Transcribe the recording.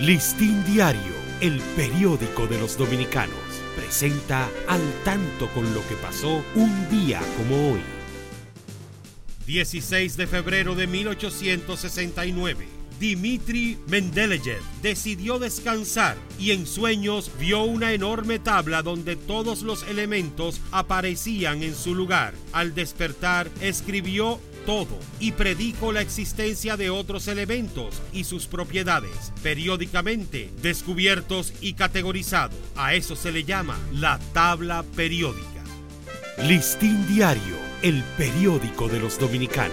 Listín Diario, el periódico de los dominicanos, presenta al tanto con lo que pasó un día como hoy. 16 de febrero de 1869. Dmitri Mendeleev decidió descansar y en sueños vio una enorme tabla donde todos los elementos aparecían en su lugar. Al despertar, escribió todo y predijo la existencia de otros elementos y sus propiedades, periódicamente descubiertos y categorizados. A eso se le llama la tabla periódica. Listín Diario, el periódico de los dominicanos,